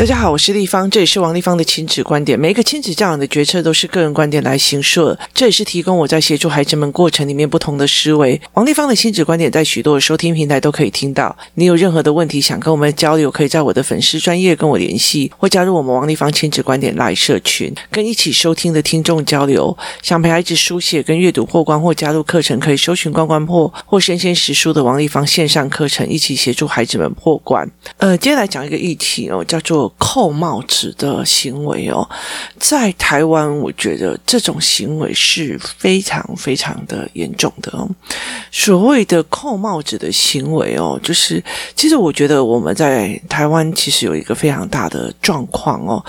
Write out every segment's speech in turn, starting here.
大家好，我是丽芳，这里是王立芳的亲子观点。每一个亲子教养的决策都是个人观点来形设，这也是提供我在协助孩子们过程里面不同的思维。王立芳的亲子观点在许多的收听平台都可以听到。你有任何的问题想跟我们交流，可以在我的粉丝专业跟我联系，或加入我们王立芳亲子观点 LINE 社群，跟一起收听的听众交流。想陪孩子书写跟阅读破关，或加入课程，可以搜寻关关破或生鲜识书的王立芳线上课程，一起协助孩子们破关。呃，接下来讲一个议题哦，叫做。扣帽子的行为哦，在台湾，我觉得这种行为是非常非常的严重的哦。所谓的扣帽子的行为哦，就是其实我觉得我们在台湾其实有一个非常大的状况哦，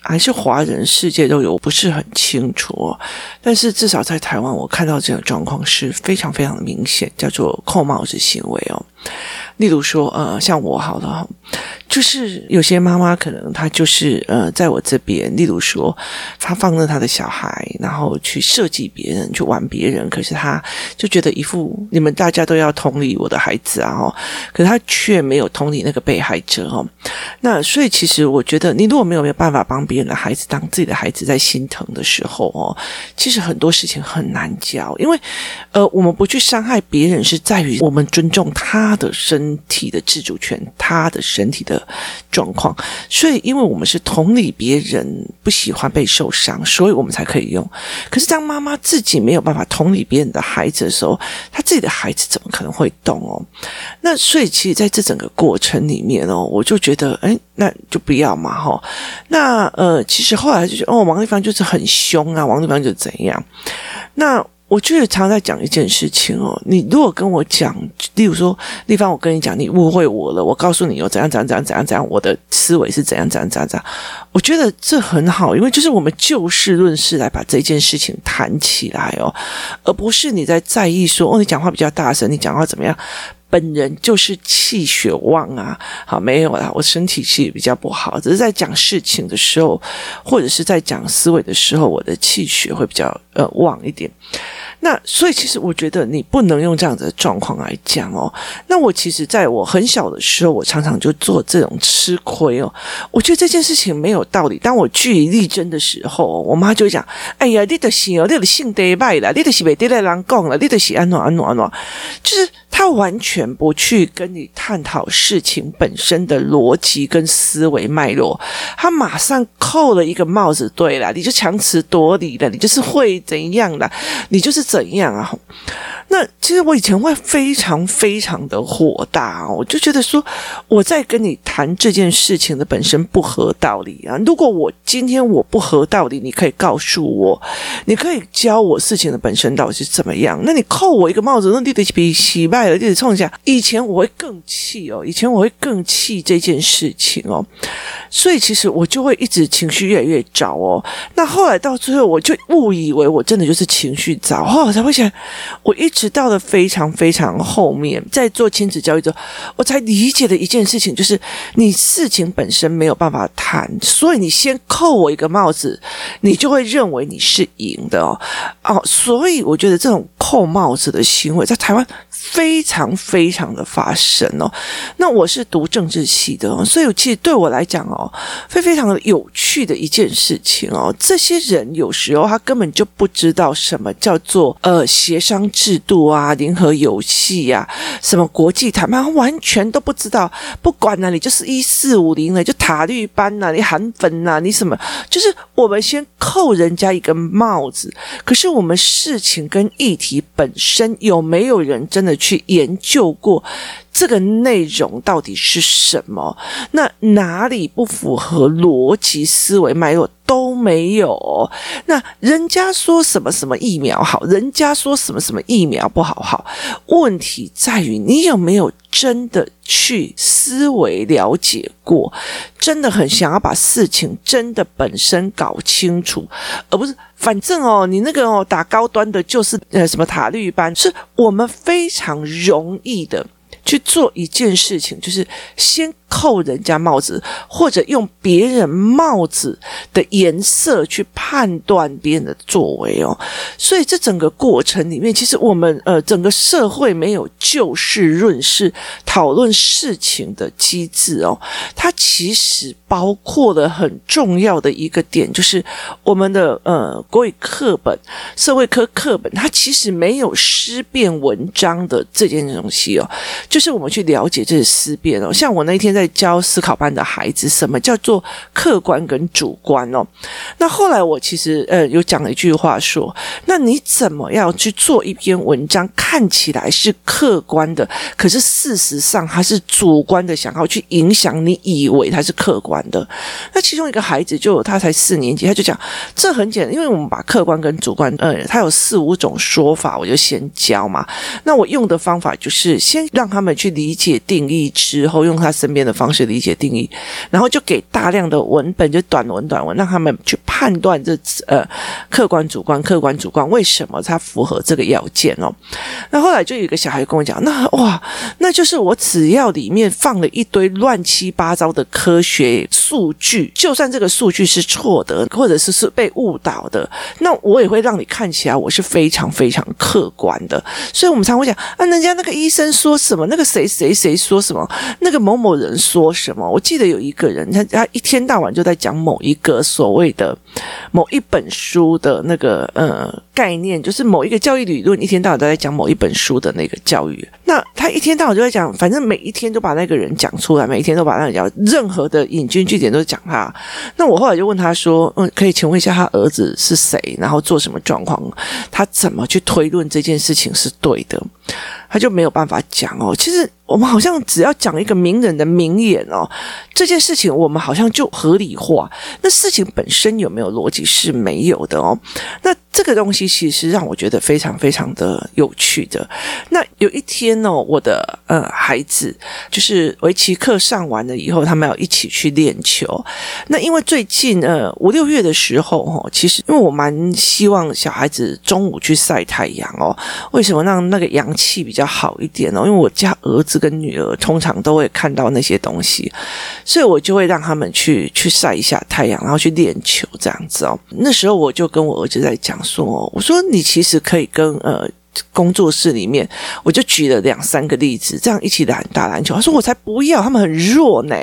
还是华人世界都有，不是很清楚哦。但是至少在台湾，我看到这种状况是非常非常明显，叫做扣帽子行为哦。例如说，呃，像我好了。就是有些妈妈可能她就是呃，在我这边，例如说，她放任她的小孩，然后去设计别人，去玩别人，可是她就觉得一副你们大家都要同理我的孩子啊，哦，可是她却没有同理那个被害者哦。那所以其实我觉得，你如果没有没有办法帮别人的孩子当自己的孩子在心疼的时候哦，其实很多事情很难教，因为呃，我们不去伤害别人，是在于我们尊重他他的身体的自主权，他的身体的。状况，所以因为我们是同理别人不喜欢被受伤，所以我们才可以用。可是当妈妈自己没有办法同理别人的孩子的时候，他自己的孩子怎么可能会懂哦？那所以其实在这整个过程里面哦，我就觉得，哎，那就不要嘛，哈。那呃，其实后来就觉得，哦，王丽芳就是很凶啊，王丽芳就怎样？那。我就是常在讲一件事情哦，你如果跟我讲，例如说，丽芳，我跟你讲，你误会我了，我告诉你有怎样怎样怎样怎样怎样，我的思维是怎样怎样怎样怎样，我觉得这很好，因为就是我们就事论事来把这件事情谈起来哦，而不是你在在意说，哦，你讲话比较大声，你讲话怎么样？本人就是气血旺啊，好，没有啦，我身体气比较不好，只是在讲事情的时候，或者是在讲思维的时候，我的气血会比较呃旺一点。那所以其实我觉得你不能用这样子的状况来讲哦。那我其实在我很小的时候，我常常就做这种吃亏哦。我觉得这件事情没有道理。当我据理力争的时候，我妈就讲：“哎呀，你的心哦，你的性得败了，你的是被得来人讲了，你的是安怎安怎安怎。”就是他完全不去跟你探讨事情本身的逻辑跟思维脉络，他马上扣了一个帽子，对了，你就强词夺理了，你就是会怎样的，你就是。怎样啊？那其实我以前会非常非常的火大哦，我就觉得说我在跟你谈这件事情的本身不合道理啊。如果我今天我不合道理，你可以告诉我，你可以教我事情的本身到底是怎么样。那你扣我一个帽子，那你得比洗败了，你得冲一下。以前我会更气哦，以前我会更气这件事情哦，所以其实我就会一直情绪越来越糟哦。那后来到最后，我就误以为我真的就是情绪糟，后我才会想，我一直。直到了非常非常后面，在做亲子教育之后，我才理解的一件事情，就是你事情本身没有办法谈，所以你先扣我一个帽子，你就会认为你是赢的哦。哦，所以我觉得这种扣帽子的行为在台湾非常非常的发生哦。那我是读政治系的哦，所以其实对我来讲哦，非非常的有趣的一件事情哦。这些人有时候他根本就不知道什么叫做呃协商制。度啊，联合游戏呀，什么国际谈判，完全都不知道。不管哪里，就是一四五零了，就塔绿班呐、啊，你韩粉呐，你什么？就是我们先扣人家一个帽子。可是我们事情跟议题本身有没有人真的去研究过？这个内容到底是什么？那哪里不符合逻辑思维脉络都没有。那人家说什么什么疫苗好，人家说什么什么疫苗不好，好。问题在于你有没有真的去思维了解过？真的很想要把事情真的本身搞清楚，而不是反正哦，你那个哦打高端的就是呃什么塔绿班，是我们非常容易的。去做一件事情，就是先扣人家帽子，或者用别人帽子的颜色去判断别人的作为哦。所以这整个过程里面，其实我们呃整个社会没有就事论事讨论事情的机制哦。它其实包括了很重要的一个点，就是我们的呃国语课本、社会科课本，它其实没有思辨文章的这件东西哦。就是我们去了解这些思辨哦。像我那一天在在教思考班的孩子，什么叫做客观跟主观哦？那后来我其实呃有讲了一句话说，那你怎么样去做一篇文章，看起来是客观的，可是事实上它是主观的，想要去影响你以为它是客观的。那其中一个孩子就他才四年级，他就讲这很简单，因为我们把客观跟主观，呃，他有四五种说法，我就先教嘛。那我用的方法就是先让他们去理解定义，之后用他身边的方式理解定义，然后就给大量的文本，就短文短文，让他们去判断这呃客观主观客观主观为什么它符合这个要件哦。那后来就有一个小孩跟我讲，那哇，那就是我只要里面放了一堆乱七八糟的科学数据，就算这个数据是错的，或者是是被误导的，那我也会让你看起来我是非常非常客观的。所以我们常会讲啊，人家那个医生说什么，那个谁谁谁说什么，那个某某人说什么。我记得有一个人，他他一天到晚就在讲某一个所谓的某一本书的那个呃概念，就是某一个教育理论，一天到晚都在讲某一本书的那个教育。那他一天到晚就在讲，反正每一天都把那个人讲出来，每一天都把那个讲，任何的引经据典都讲他。那我后来就问他说：“嗯，可以请问一下他儿子是谁？然后做什么状况？他怎么去推论这件事情是对的？”他就没有办法讲哦。其实我们好像只要讲一个名人的名言哦，这件事情我们好像就合理化。那事情本身有没有逻辑是没有的哦。那这个东西其实让我觉得非常非常的有趣的。那有一天呢，我的呃孩子就是围棋课上完了以后，他们要一起去练球。那因为最近呃五六月的时候哈，其实因为我蛮希望小孩子中午去晒太阳哦。为什么让那个阳气比较好一点呢？因为我家儿子跟女儿通常都会看到那些东西，所以我就会让他们去去晒一下太阳，然后去练球这样子哦。那时候我就跟我儿子在讲。说，我说你其实可以跟呃工作室里面，我就举了两三个例子，这样一起打打篮球。他说我才不要，他们很弱呢。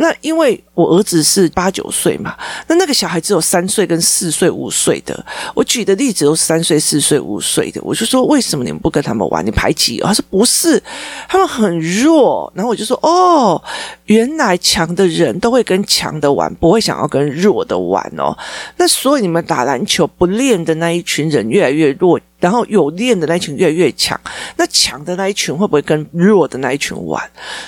那因为我儿子是八九岁嘛，那那个小孩只有三岁跟四岁五岁的。我举的例子都是三岁四岁五岁的，我就说为什么你们不跟他们玩？你排挤？他说不是，他们很弱。然后我就说哦，原来强的人都会跟强的玩，不会想要跟弱的玩哦。那所以你们打篮球不练的那一群人越来越弱，然后有练的那一群越来越强。那强的那一群会不会跟弱的那一群玩？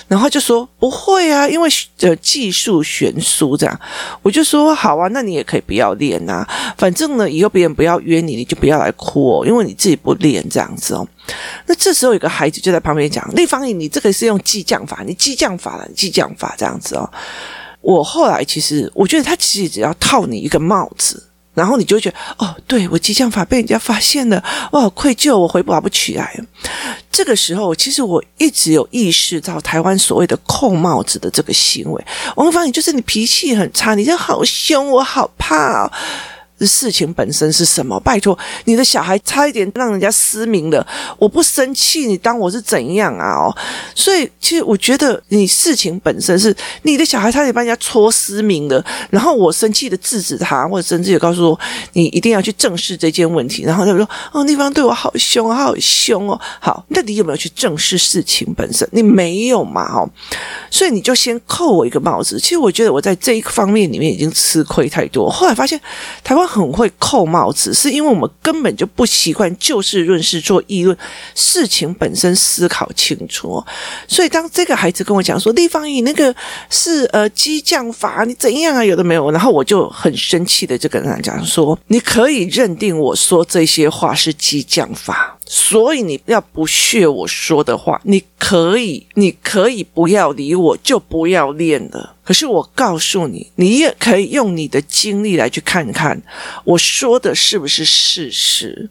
然后就说不会啊，因为呃。技术悬殊这样，我就说好啊，那你也可以不要练呐，反正呢，以后别人不要约你，你就不要来哭哦，因为你自己不练这样子哦。那这时候有个孩子就在旁边讲：“丽芳，你这个是用激将法，你激将法了，激将法这样子哦。”我后来其实我觉得他其实只要套你一个帽子。然后你就会觉得哦，对，我激将法被人家发现了，我好愧疚，我回拔不起来。这个时候，其实我一直有意识到台湾所谓的扣帽子的这个行为。我会发现，就是你脾气很差，你就好凶，我好怕。事情本身是什么？拜托，你的小孩差一点让人家失明了，我不生气，你当我是怎样啊？哦，所以其实我觉得你事情本身是你的小孩差点把人家戳失明了，然后我生气的制止他，或者甚至也告诉我你一定要去正视这件问题。然后他说：“哦，对方对我好凶，好凶哦。”好，那你有没有去正视事情本身？你没有嘛？哦，所以你就先扣我一个帽子。其实我觉得我在这一方面里面已经吃亏太多。后来发现台湾。很会扣帽子，是因为我们根本就不习惯就事论事做议论，事情本身思考清楚。所以当这个孩子跟我讲说：“立方，你那个是呃激将法，你怎样啊？有的没有。”然后我就很生气的就跟他讲说：“你可以认定我说这些话是激将法。”所以你要不屑我说的话，你可以，你可以不要理我，就不要练了。可是我告诉你，你也可以用你的经历来去看看，我说的是不是事实。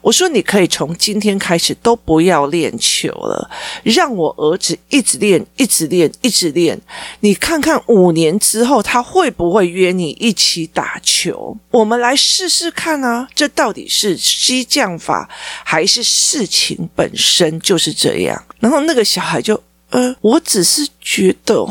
我说你可以从今天开始都不要练球了，让我儿子一直练，一直练，一直练。你看看五年之后他会不会约你一起打球？我们来试试看啊！这到底是激将法还是事情本身就是这样？然后那个小孩就。呃，我只是觉得，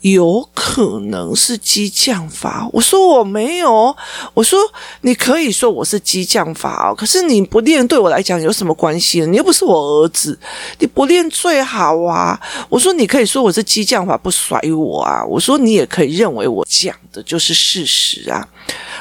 有可能是激将法。我说我没有，我说你可以说我是激将法哦，可是你不练对我来讲有什么关系？你又不是我儿子，你不练最好啊。我说你可以说我是激将法，不甩我啊。我说你也可以认为我讲的就是事实啊。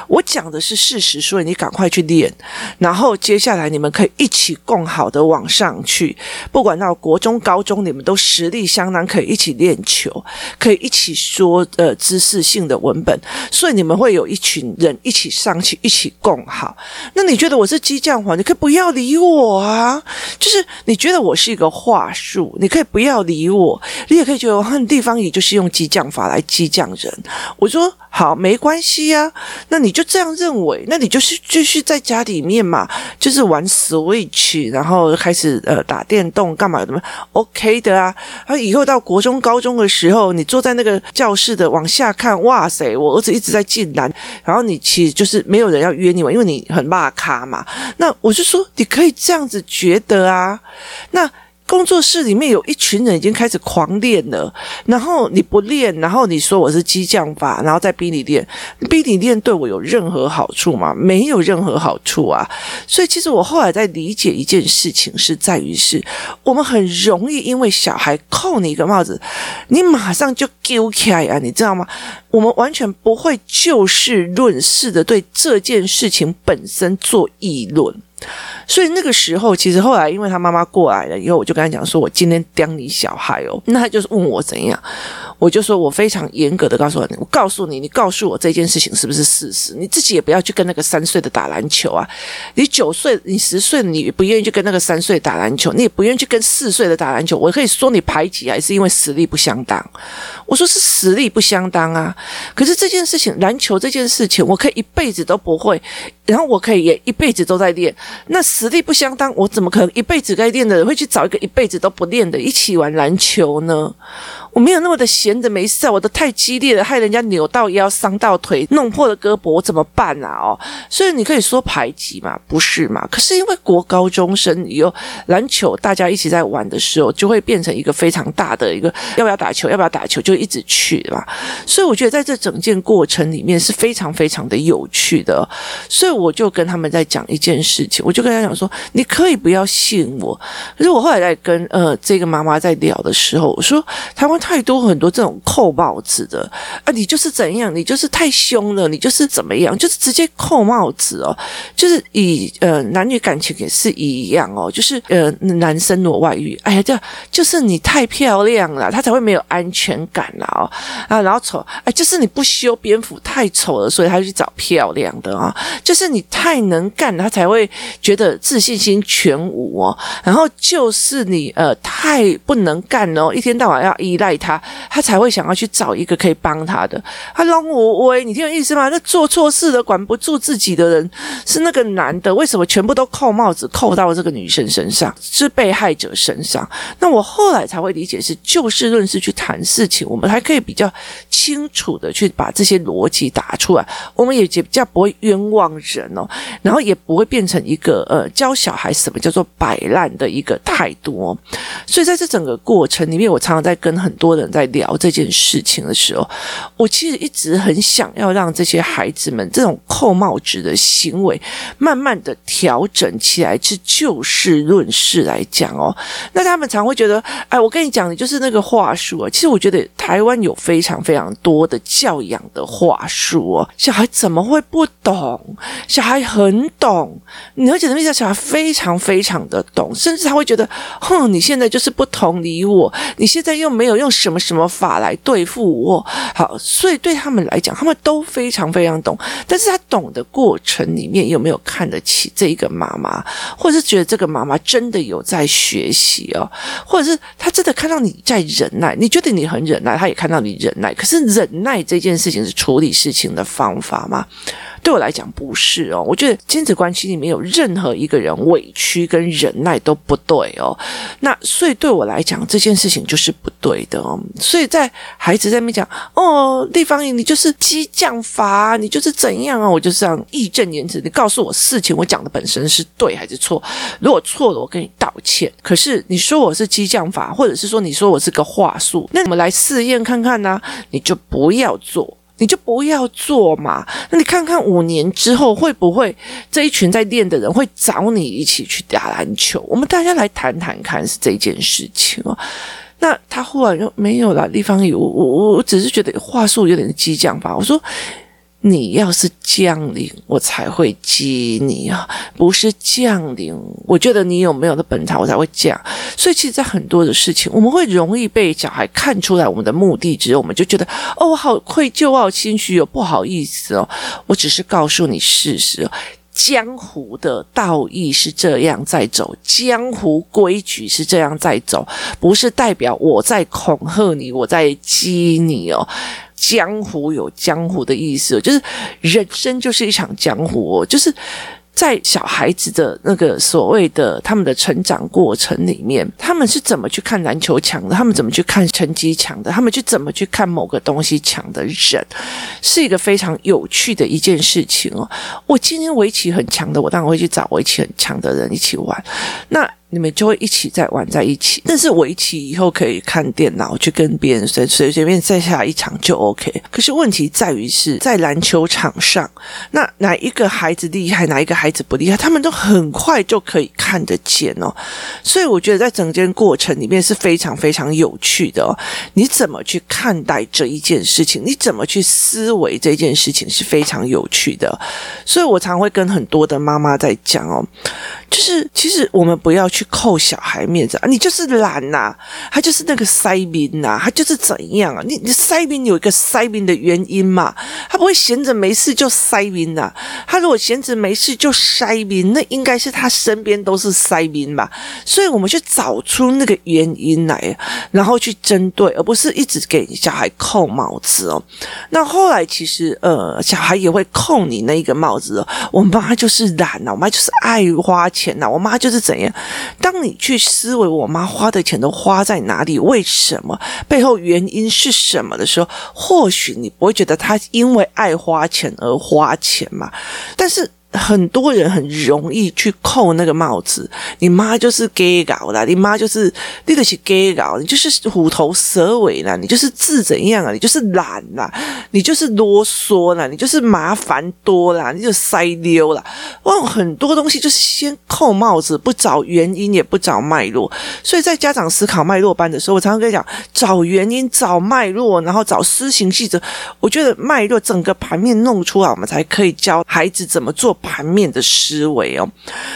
我讲的是事实，所以你赶快去练，然后接下来你们可以一起共好的往上去。不管到国中、高中，你们都实力相当，可以一起练球，可以一起说呃知识性的文本，所以你们会有一群人一起上去，一起共好。那你觉得我是激将法？你可以不要理我啊！就是你觉得我是一个话术，你可以不要理我，你也可以觉得我很地方也就是用激将法来激将人。我说好，没关系呀、啊，那你。就这样认为，那你就是继续在家里面嘛，就是玩 Switch，然后开始呃打电动干嘛的嘛？OK 的啊。然后以后到国中、高中的时候，你坐在那个教室的往下看，哇塞，我儿子一直在进来，然后你其实就是没有人要约你嘛，因为你很骂咖嘛。那我就说你可以这样子觉得啊，那。工作室里面有一群人已经开始狂练了，然后你不练，然后你说我是激将法，然后再逼你练，逼你练对我有任何好处吗？没有任何好处啊！所以其实我后来在理解一件事情，是在于是我们很容易因为小孩扣你一个帽子，你马上就丢开啊，你知道吗？我们完全不会就事论事的对这件事情本身做议论。所以那个时候，其实后来因为他妈妈过来了以后，我就跟他讲说：“我今天刁你小孩哦。”那他就是问我怎样，我就说我非常严格的告诉你，我告诉你，你告诉我这件事情是不是事实？你自己也不要去跟那个三岁的打篮球啊！你九岁、你十岁，你不愿意去跟那个三岁打篮球，你也不愿意去跟四岁的打篮球。我可以说你排挤，还是因为实力不相当？我说是实力不相当啊！可是这件事情，篮球这件事情，我可以一辈子都不会。然后我可以也一辈子都在练，那实力不相当，我怎么可能一辈子该练的人会去找一个一辈子都不练的一起玩篮球呢？我没有那么的闲着没事，我都太激烈了，害人家扭到腰、伤到腿、弄破了胳膊，我怎么办啊？哦，所以你可以说排挤嘛，不是嘛？可是因为国高中生有篮球，大家一起在玩的时候，就会变成一个非常大的一个要不要打球，要不要打球，就一直去嘛。所以我觉得在这整件过程里面是非常非常的有趣的。所以我就跟他们在讲一件事情，我就跟他讲说，你可以不要信我。可是我后来在跟呃这个妈妈在聊的时候，我说台湾。太多很多这种扣帽子的啊，你就是怎样，你就是太凶了，你就是怎么样，就是直接扣帽子哦，就是以呃男女感情也是一样哦，就是呃男生裸外遇，哎呀，这就是你太漂亮了，他才会没有安全感了哦啊，然后丑，哎，就是你不修边幅太丑了，所以他去找漂亮的啊，就是你太能干，他才会觉得自信心全无哦，然后就是你呃太不能干哦，一天到晚要依赖。他他才会想要去找一个可以帮他的。他让我喂，你听有意思吗？那做错事的、管不住自己的人是那个男的，为什么全部都扣帽子扣到这个女生身上，是被害者身上？那我后来才会理解，是就事论事去谈事情，我们还可以比较清楚的去把这些逻辑打出来，我们也比较不会冤枉人哦，然后也不会变成一一个呃教小孩什么叫做摆烂的一个态度哦。所以在这整个过程里面，我常常在跟很多。人在聊这件事情的时候，我其实一直很想要让这些孩子们这种扣帽子的行为慢慢的调整起来，是就事论事来讲哦。那他们常会觉得，哎，我跟你讲，你就是那个话术啊。其实我觉得台湾有非常非常多的教养的话术哦，小孩怎么会不懂？小孩很懂，你而且那些小孩非常非常的懂，甚至他会觉得，哼，你现在就是不同理我，你现在又没有用。什么什么法来对付我？好，所以对他们来讲，他们都非常非常懂。但是他懂的过程里面有没有看得起这一个妈妈，或者是觉得这个妈妈真的有在学习哦，或者是他真的看到你在忍耐，你觉得你很忍耐，他也看到你忍耐。可是忍耐这件事情是处理事情的方法吗？对我来讲不是哦，我觉得亲子关系里面有任何一个人委屈跟忍耐都不对哦。那所以对我来讲这件事情就是不对的哦。所以在孩子在那边讲哦，地方你就是激将法，你就是怎样啊？我就是这样义正言辞，你告诉我事情我讲的本身是对还是错？如果错了，我跟你道歉。可是你说我是激将法，或者是说你说我是个话术，那我们来试验看看呢？你就不要做。你就不要做嘛，那你看看五年之后会不会这一群在练的人会找你一起去打篮球？我们大家来谈谈看是这件事情哦。那他忽然就没有了，地方有我我我只是觉得话术有点激将吧。我说。你要是降临，我才会激你啊！不是降临，我觉得你有没有的本事，我才会降。所以，其实，在很多的事情，我们会容易被小孩看出来我们的目的，之后我们就觉得哦，我好愧疚，我好心虚哦，不好意思哦。我只是告诉你事实，江湖的道义是这样在走，江湖规矩是这样在走，不是代表我在恐吓你，我在激你哦。江湖有江湖的意思，就是人生就是一场江湖哦，就是在小孩子的那个所谓的他们的成长过程里面，他们是怎么去看篮球强的，他们怎么去看成绩强的，他们去怎么去看某个东西强的人，是一个非常有趣的一件事情哦。我今天围棋很强的，我当然会去找围棋很强的人一起玩。那。你们就会一起在玩在一起，但是围棋以后可以看电脑去跟别人随随随便再下一场就 OK。可是问题在于是在篮球场上，那哪一个孩子厉害，哪一个孩子不厉害，他们都很快就可以看得见哦。所以我觉得在整件过程里面是非常非常有趣的哦。你怎么去看待这一件事情？你怎么去思维这件事情是非常有趣的。所以我常会跟很多的妈妈在讲哦。就是，其实我们不要去扣小孩面子啊！你就是懒呐、啊，他就是那个塞宾呐，他就是怎样啊？你你塞宾有一个塞宾的原因嘛？他不会闲着没事就塞宾呐。他如果闲着没事就塞宾，那应该是他身边都是塞宾吧？所以我们去找出那个原因来，然后去针对，而不是一直给小孩扣帽子哦。那后来其实呃，小孩也会扣你那一个帽子哦。我妈就是懒呐，我妈就是爱花钱呐，我妈就是怎样？当你去思维我妈花的钱都花在哪里，为什么背后原因是什么的时候，或许你不会觉得她因为爱花钱而花钱嘛？但是。很多人很容易去扣那个帽子，你妈就是 gay 搞啦，你妈就是对得起 gay 搞，你就是虎头蛇尾啦，你就是字怎样啊，你就是懒啦，你就是啰嗦啦，你就是麻烦多啦，你就塞溜啦。哇，很多东西就是先扣帽子，不找原因，也不找脉络。所以在家长思考脉络班的时候，我常常跟你讲，找原因，找脉络，然后找施行细则。我觉得脉络整个盘面弄出来，我们才可以教孩子怎么做。盘面的思维哦，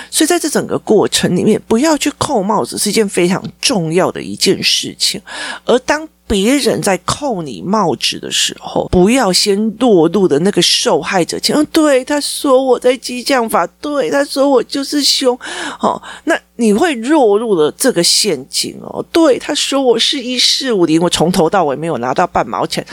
所以在这整个过程里面，不要去扣帽子是一件非常重要的一件事情。而当别人在扣你帽子的时候，不要先落入的那个受害者情。对，他说我在激将法，对，他说我就是凶。哦，那。你会落入了这个陷阱哦。对，他说我是一四五零，我从头到尾没有拿到半毛钱，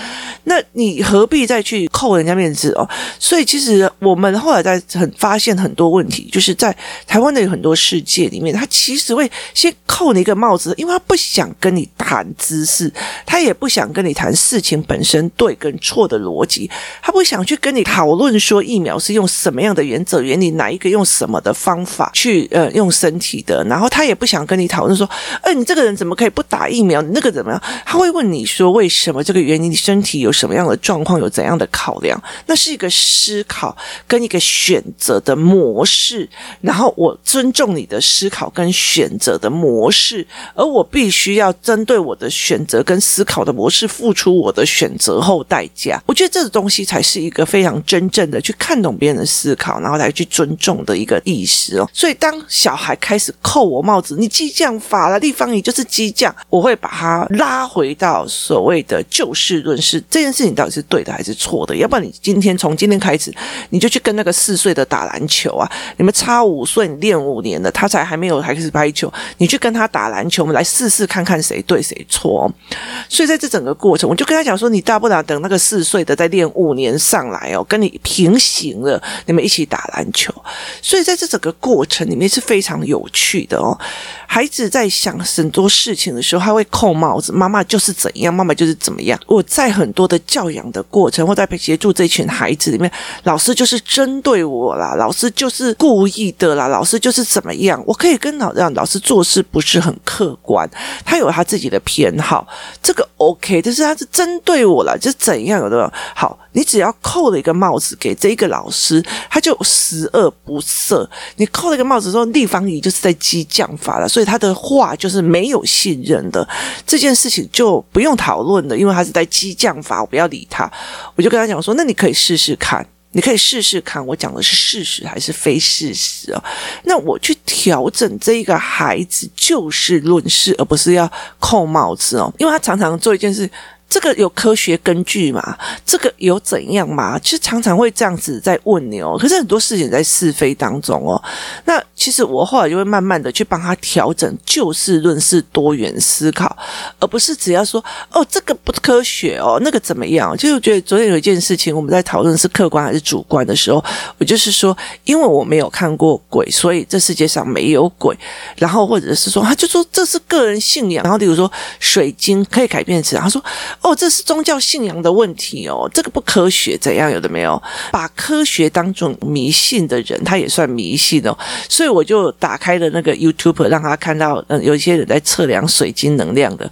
那你何必再去扣人家面子哦？所以其实我们后来在很发现很多问题，就是在台湾的有很多世界里面，他其实会先扣你一个帽子，因为他不想跟你谈知识，他也不想跟你谈事情本身对跟错的逻辑，他不想去跟你讨论说疫苗是用什么样的原则原理，哪一个用什么的方法去呃用身体的。然后他也不想跟你讨论说，哎，你这个人怎么可以不打疫苗？你那个怎么样？他会问你说，为什么这个原因？你身体有什么样的状况？有怎样的考量？那是一个思考跟一个选择的模式。然后我尊重你的思考跟选择的模式，而我必须要针对我的选择跟思考的模式付出我的选择后代价。我觉得这个东西才是一个非常真正的去看懂别人的思考，然后来去尊重的一个意识哦。所以当小孩开始。扣我帽子，你激将法了，立方你就是激将，我会把它拉回到所谓的就事论事，这件事情到底是对的还是错的？要不然你今天从今天开始，你就去跟那个四岁的打篮球啊，你们差五岁，你练五年了，他才还没有开始拍球，你去跟他打篮球，我们来试试看看谁对谁错。所以在这整个过程，我就跟他讲说，你大不了等那个四岁的再练五年上来哦，跟你平行了，你们一起打篮球。所以在这整个过程里面是非常有趣的哦。孩子在想很多事情的时候，他会扣帽子，妈妈就是怎样，妈妈就是怎么样。我在很多的教养的过程，或在协助这群孩子里面，老师就是针对我啦，老师就是故意的啦，老师就是怎么样。我可以跟老让老师做事不是很客观，他有他自己的偏好，这个 OK，但是他是针对我了，就是怎样有的好。你只要扣了一个帽子给这一个老师，他就十恶不赦。你扣了一个帽子之后，立方体就是在激将法了，所以他的话就是没有信任的。这件事情就不用讨论了，因为他是在激将法，我不要理他。我就跟他讲说，那你可以试试看，你可以试试看，我讲的是事实还是非事实哦。那我去调整这一个孩子就事论事，而不是要扣帽子哦，因为他常常做一件事。这个有科学根据吗？这个有怎样吗？其实常常会这样子在问你哦。可是很多事情在是非当中哦。那其实我后来就会慢慢的去帮他调整，就事论事，多元思考，而不是只要说哦，这个不科学哦，那个怎么样？就是觉得昨天有一件事情我们在讨论是客观还是主观的时候，我就是说，因为我没有看过鬼，所以这世界上没有鬼。然后或者是说，他就说这是个人信仰。然后比如说水晶可以改变磁场，他说。哦，这是宗教信仰的问题哦，这个不科学，怎样有的没有？把科学当作迷信的人，他也算迷信哦。所以我就打开了那个 YouTube，让他看到，嗯，有一些人在测量水晶能量的。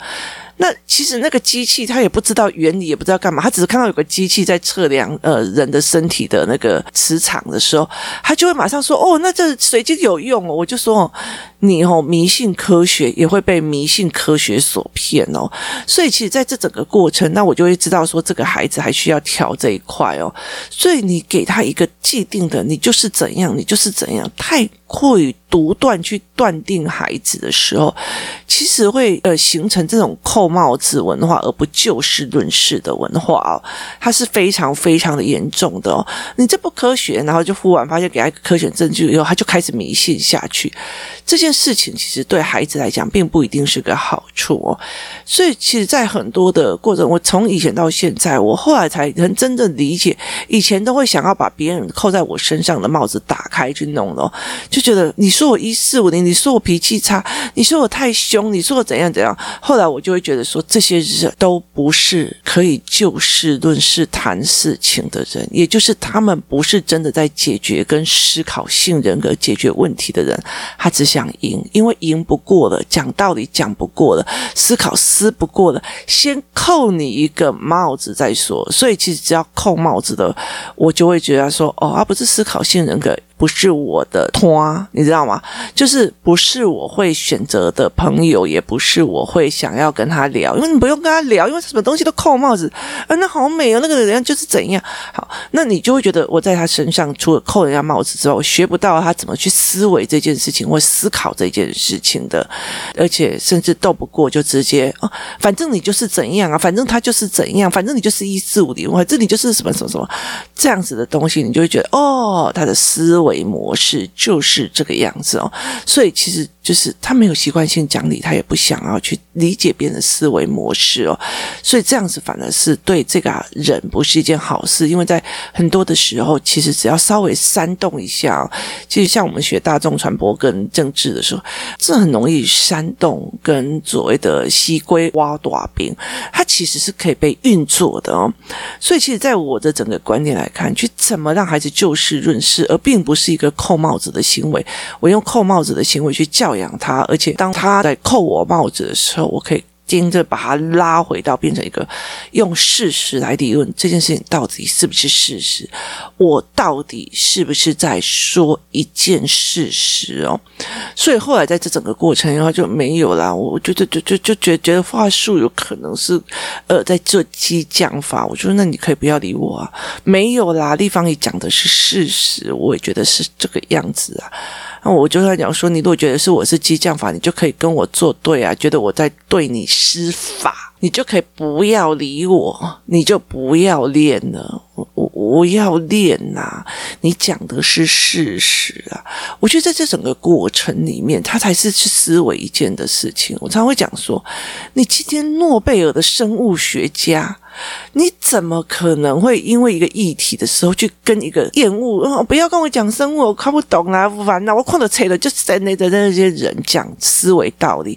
那其实那个机器他也不知道原理，也不知道干嘛，他只是看到有个机器在测量呃人的身体的那个磁场的时候，他就会马上说：“哦，那这水晶有用哦。”我就说：“你哦迷信科学，也会被迷信科学所骗哦。”所以其实在这整个过程，那我就会知道说这个孩子还需要调这一块哦。所以你给他一个既定的，你就是怎样，你就是怎样，太过于独断去断定孩子的时候，其实会呃形成这种扣帽子文化，而不就事论事的文化哦，它是非常非常的严重的哦。你这不科学，然后就忽然发现给他一个科学证据以后，他就开始迷信下去。这件事情其实对孩子来讲，并不一定是个好处哦。所以，其实，在很多的过程，我从以前到现在，我后来才能真正理解，以前都会想要把别人扣在我身上的帽子打开去弄哦，就觉得你说我一四五零，你说我脾气差，你说我太凶，你说我怎样怎样。后来我就会觉得说，这些人都不是可以就事论事谈事情的人，也就是他们不是真的在解决跟思考性人格解决问题的人，他只想赢，因为赢不过了，讲道理讲不过了，思考思不过了，先扣你一个帽子再说。所以其实只要扣帽子的，我就会觉得说，哦，而不是思考性人格。不是我的托，你知道吗？就是不是我会选择的朋友，也不是我会想要跟他聊，因为你不用跟他聊，因为什么东西都扣帽子啊，那好美哦，那个人就是怎样好，那你就会觉得我在他身上除了扣人家帽子之外，我学不到他怎么去思维这件事情或思考这件事情的，而且甚至斗不过就直接哦，反正你就是怎样啊，反正他就是怎样，反正你就是一四五零，反正你就是什么什么什么这样子的东西，你就会觉得哦，他的思维。模式就是这个样子哦，所以其实就是他没有习惯性讲理，他也不想要去理解别人的思维模式哦，所以这样子反而是对这个人不是一件好事，因为在很多的时候，其实只要稍微煽动一下，其实像我们学大众传播跟政治的时候，这很容易煽动跟所谓的西龟挖大兵，它其实是可以被运作的哦，所以其实在我的整个观点来看，去怎么让孩子就事论事，而并不是一个扣帽子的行为，我用扣帽子的行为去教养他，而且当他在扣我帽子的时候，我可以盯着把他拉回到变成一个用事实来理论这件事情到底是不是事实？我到底是不是在说一件事实哦？所以后来在这整个过程，然后就没有啦。我觉得就就就觉得觉得话术有可能是呃在做激将法。我说那你可以不要理我啊，没有啦。立方也讲的是事实，我也觉得是这个样子啊。那我就在讲说，你如果觉得是我是激将法，你就可以跟我作对啊，觉得我在对你施法。你就可以不要理我，你就不要练了。我我我要练呐、啊！你讲的是事实啊！我觉得在这整个过程里面，他才是去思维一件的事情。我常会讲说，你今天诺贝尔的生物学家。你怎么可能会因为一个议题的时候去跟一个厌恶？不要跟我讲生物，我看不懂啦，烦恼，我看到扯了，就是在那的那些人讲思维道理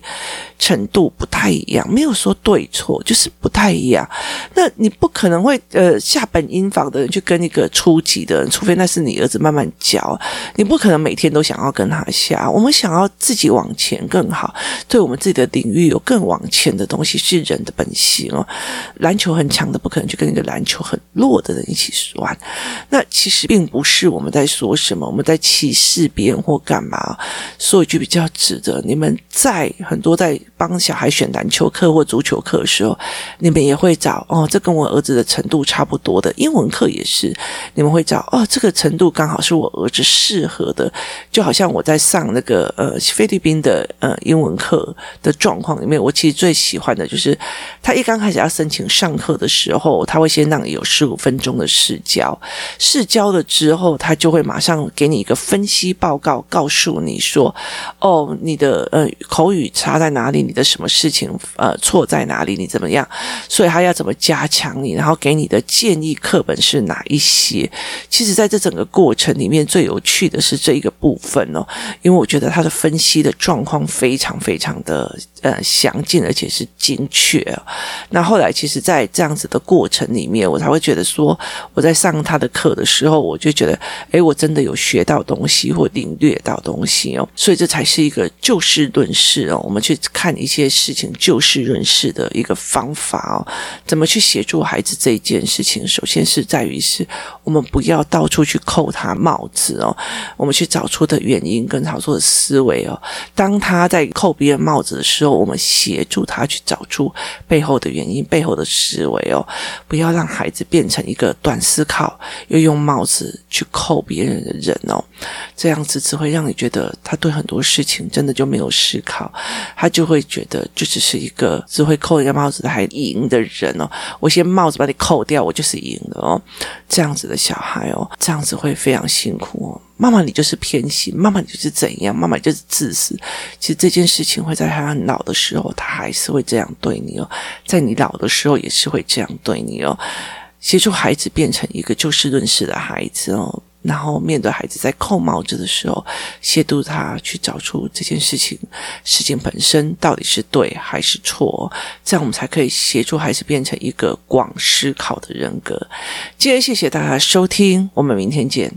程度不太一样，没有说对错，就是不太一样。那你不可能会呃下本音房的人去跟一个初级的人，除非那是你儿子慢慢教，你不可能每天都想要跟他下。我们想要自己往前更好，对我们自己的领域有更往前的东西，是人的本性哦。篮球很。强的不可能去跟一个篮球很弱的人一起玩，那其实并不是我们在说什么，我们在歧视别人或干嘛。说一句比较直的，你们在很多在帮小孩选篮球课或足球课的时候，你们也会找哦，这跟我儿子的程度差不多的。英文课也是，你们会找哦，这个程度刚好是我儿子适合的。就好像我在上那个呃菲律宾的呃英文课的状况里面，我其实最喜欢的就是他一刚开始要申请上课。的时候，他会先让你有十五分钟的试教，试教了之后，他就会马上给你一个分析报告，告诉你说：“哦，你的呃口语差在哪里？你的什么事情呃错在哪里？你怎么样？所以他要怎么加强你？然后给你的建议课本是哪一些？其实，在这整个过程里面，最有趣的是这一个部分哦，因为我觉得他的分析的状况非常非常的呃详尽，而且是精确。那后来，其实，在这样。样子的过程里面，我才会觉得说，我在上他的课的时候，我就觉得，诶，我真的有学到东西或领略到东西哦，所以这才是一个就事论事哦，我们去看一些事情就事论事的一个方法哦，怎么去协助孩子这一件事情，首先是在于是我们不要到处去扣他帽子哦，我们去找出的原因跟找出的思维哦，当他在扣别人帽子的时候，我们协助他去找出背后的原因，背后的思维。哦，不要让孩子变成一个短思考又用帽子去扣别人的人哦，这样子只会让你觉得他对很多事情真的就没有思考，他就会觉得就只是一个只会扣人家帽子还赢的人哦。我先帽子把你扣掉，我就是赢了哦。这样子的小孩哦，这样子会非常辛苦哦。妈妈，你就是偏心；妈妈，你就是怎样；妈妈就是自私。其实这件事情会在他很老的时候，他还是会这样对你哦。在你老的时候，也是会这样对你哦。协助孩子变成一个就事论事的孩子哦，然后面对孩子在扣帽子的时候，协助他去找出这件事情事情本身到底是对还是错，这样我们才可以协助孩子变成一个广思考的人格。今天谢谢大家收听，我们明天见。